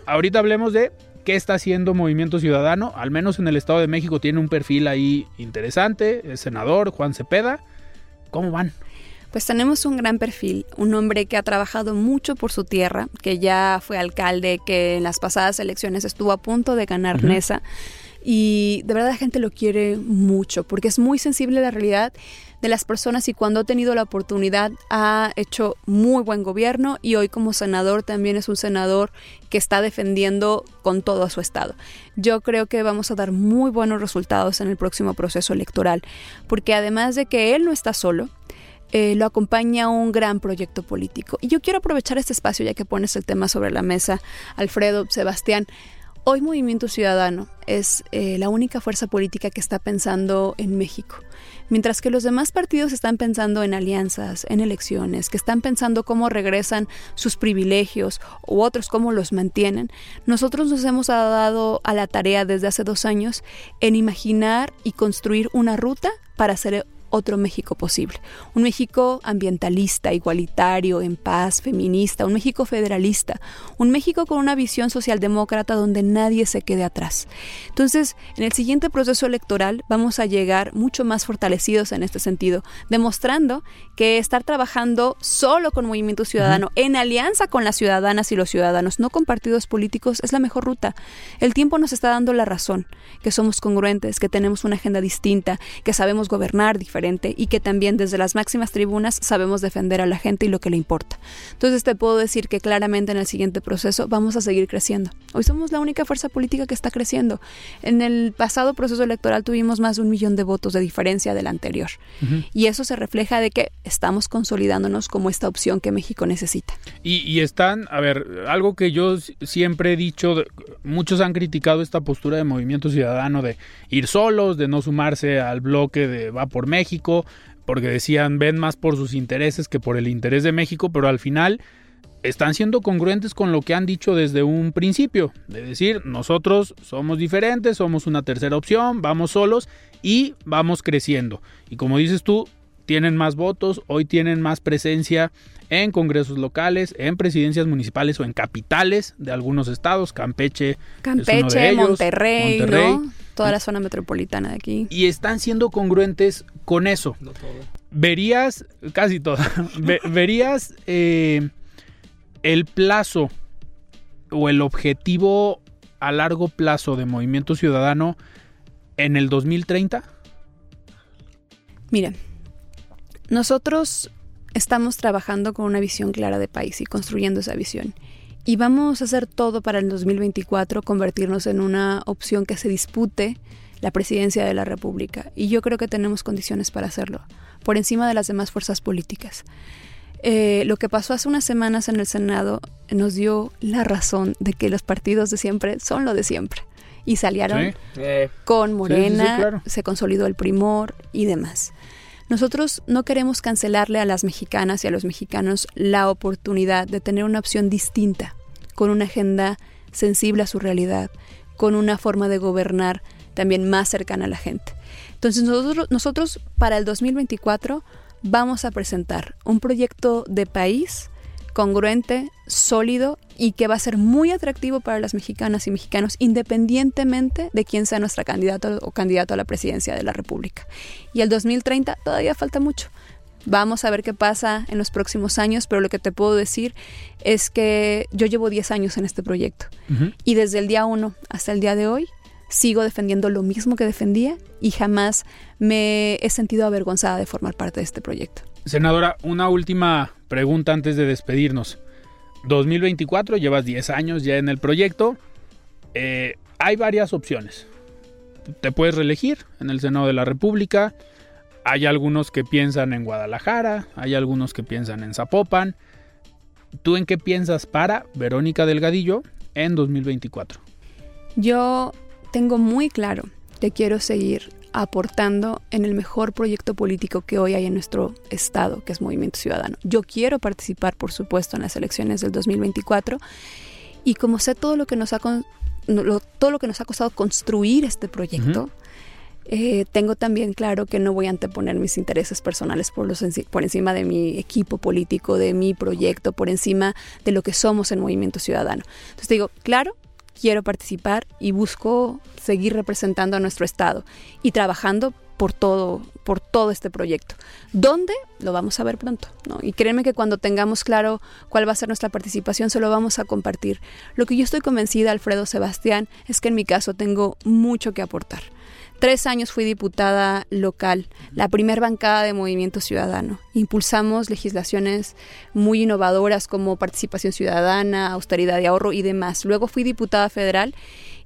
Ahorita hablemos de qué está haciendo Movimiento Ciudadano. Al menos en el Estado de México tiene un perfil ahí interesante. El senador Juan Cepeda. ¿Cómo van? Pues tenemos un gran perfil, un hombre que ha trabajado mucho por su tierra, que ya fue alcalde, que en las pasadas elecciones estuvo a punto de ganar Nesa y de verdad la gente lo quiere mucho porque es muy sensible a la realidad de las personas y cuando ha tenido la oportunidad ha hecho muy buen gobierno y hoy como senador también es un senador que está defendiendo con todo a su estado. Yo creo que vamos a dar muy buenos resultados en el próximo proceso electoral porque además de que él no está solo, eh, lo acompaña un gran proyecto político. Y yo quiero aprovechar este espacio ya que pones el tema sobre la mesa, Alfredo, Sebastián, Hoy Movimiento Ciudadano es eh, la única fuerza política que está pensando en México. Mientras que los demás partidos están pensando en alianzas, en elecciones, que están pensando cómo regresan sus privilegios u otros cómo los mantienen, nosotros nos hemos dado a la tarea desde hace dos años en imaginar y construir una ruta para hacer otro México posible. Un México ambientalista, igualitario, en paz, feminista, un México federalista, un México con una visión socialdemócrata donde nadie se quede atrás. Entonces, en el siguiente proceso electoral vamos a llegar mucho más fortalecidos en este sentido, demostrando que estar trabajando solo con Movimiento Ciudadano, en alianza con las ciudadanas y los ciudadanos, no con partidos políticos, es la mejor ruta. El tiempo nos está dando la razón, que somos congruentes, que tenemos una agenda distinta, que sabemos gobernar diferente y que también desde las máximas tribunas sabemos defender a la gente y lo que le importa. Entonces te puedo decir que claramente en el siguiente proceso vamos a seguir creciendo. Hoy somos la única fuerza política que está creciendo. En el pasado proceso electoral tuvimos más de un millón de votos de diferencia del anterior. Y eso se refleja de que estamos consolidándonos como esta opción que México necesita. Y, y están, a ver, algo que yo siempre he dicho, muchos han criticado esta postura de Movimiento Ciudadano de ir solos, de no sumarse al bloque de Va por México porque decían ven más por sus intereses que por el interés de México, pero al final están siendo congruentes con lo que han dicho desde un principio, de decir, nosotros somos diferentes, somos una tercera opción, vamos solos y vamos creciendo. Y como dices tú, tienen más votos, hoy tienen más presencia en congresos locales, en presidencias municipales o en capitales de algunos estados, Campeche, Campeche, Monterrey, ¿no? Toda la zona metropolitana de aquí. Y están siendo congruentes con eso. Verías, casi todo, verías eh, el plazo o el objetivo a largo plazo de Movimiento Ciudadano en el 2030? Mira, nosotros estamos trabajando con una visión clara de país y construyendo esa visión. Y vamos a hacer todo para el 2024 convertirnos en una opción que se dispute la presidencia de la República. Y yo creo que tenemos condiciones para hacerlo, por encima de las demás fuerzas políticas. Eh, lo que pasó hace unas semanas en el Senado nos dio la razón de que los partidos de siempre son lo de siempre. Y salieron con Morena, se consolidó el primor y demás. Nosotros no queremos cancelarle a las mexicanas y a los mexicanos la oportunidad de tener una opción distinta, con una agenda sensible a su realidad, con una forma de gobernar también más cercana a la gente. Entonces nosotros, nosotros para el 2024 vamos a presentar un proyecto de país congruente, sólido y que va a ser muy atractivo para las mexicanas y mexicanos independientemente de quién sea nuestra candidata o candidato a la presidencia de la República. Y el 2030 todavía falta mucho. Vamos a ver qué pasa en los próximos años, pero lo que te puedo decir es que yo llevo 10 años en este proyecto y desde el día 1 hasta el día de hoy sigo defendiendo lo mismo que defendía y jamás me he sentido avergonzada de formar parte de este proyecto. Senadora, una última pregunta antes de despedirnos. 2024, llevas 10 años ya en el proyecto. Eh, hay varias opciones. Te puedes reelegir en el Senado de la República. Hay algunos que piensan en Guadalajara, hay algunos que piensan en Zapopan. ¿Tú en qué piensas para Verónica Delgadillo en 2024? Yo tengo muy claro que quiero seguir aportando en el mejor proyecto político que hoy hay en nuestro estado, que es Movimiento Ciudadano. Yo quiero participar, por supuesto, en las elecciones del 2024 y como sé todo lo que nos ha todo lo que nos ha costado construir este proyecto, eh, tengo también claro que no voy a anteponer mis intereses personales por, los, por encima de mi equipo político, de mi proyecto, por encima de lo que somos en Movimiento Ciudadano. Entonces digo, claro, quiero participar y busco seguir representando a nuestro Estado y trabajando por todo, por todo este proyecto. ¿Dónde? Lo vamos a ver pronto. Y créeme que cuando tengamos claro cuál va a ser nuestra participación, se lo vamos a compartir. Lo que yo estoy convencida, Alfredo Sebastián, es que en mi caso tengo mucho que aportar. Tres años fui diputada local, la primer bancada de Movimiento Ciudadano. Impulsamos legislaciones muy innovadoras como participación ciudadana, austeridad de ahorro y demás. Luego fui diputada federal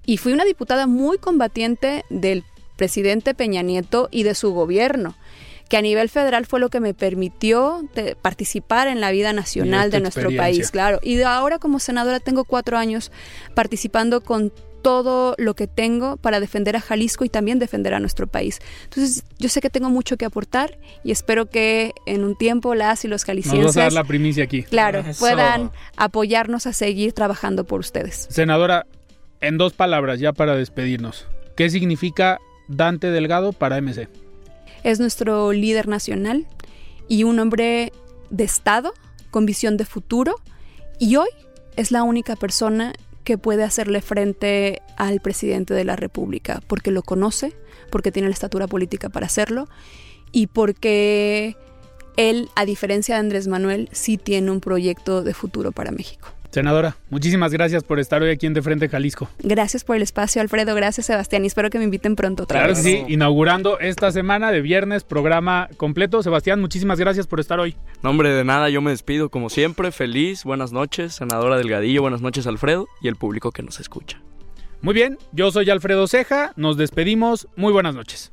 y fui una diputada muy combatiente del presidente Peña Nieto y de su gobierno que a nivel federal fue lo que me permitió participar en la vida nacional de nuestro país, claro. Y ahora como senadora tengo cuatro años participando con todo lo que tengo para defender a Jalisco y también defender a nuestro país. Entonces, yo sé que tengo mucho que aportar y espero que en un tiempo las y los jaliscienses... Vamos a dar la primicia aquí. Claro, puedan apoyarnos a seguir trabajando por ustedes. Senadora, en dos palabras ya para despedirnos. ¿Qué significa Dante Delgado para MC? Es nuestro líder nacional y un hombre de Estado con visión de futuro y hoy es la única persona que puede hacerle frente al presidente de la República, porque lo conoce, porque tiene la estatura política para hacerlo y porque él, a diferencia de Andrés Manuel, sí tiene un proyecto de futuro para México. Senadora, muchísimas gracias por estar hoy aquí en De Frente Jalisco. Gracias por el espacio, Alfredo. Gracias, Sebastián. Y espero que me inviten pronto otra claro vez. sí, inaugurando esta semana de viernes, programa completo. Sebastián, muchísimas gracias por estar hoy. No, hombre, de nada, yo me despido como siempre. Feliz, buenas noches, senadora Delgadillo, buenas noches, Alfredo, y el público que nos escucha. Muy bien, yo soy Alfredo Ceja, nos despedimos. Muy buenas noches.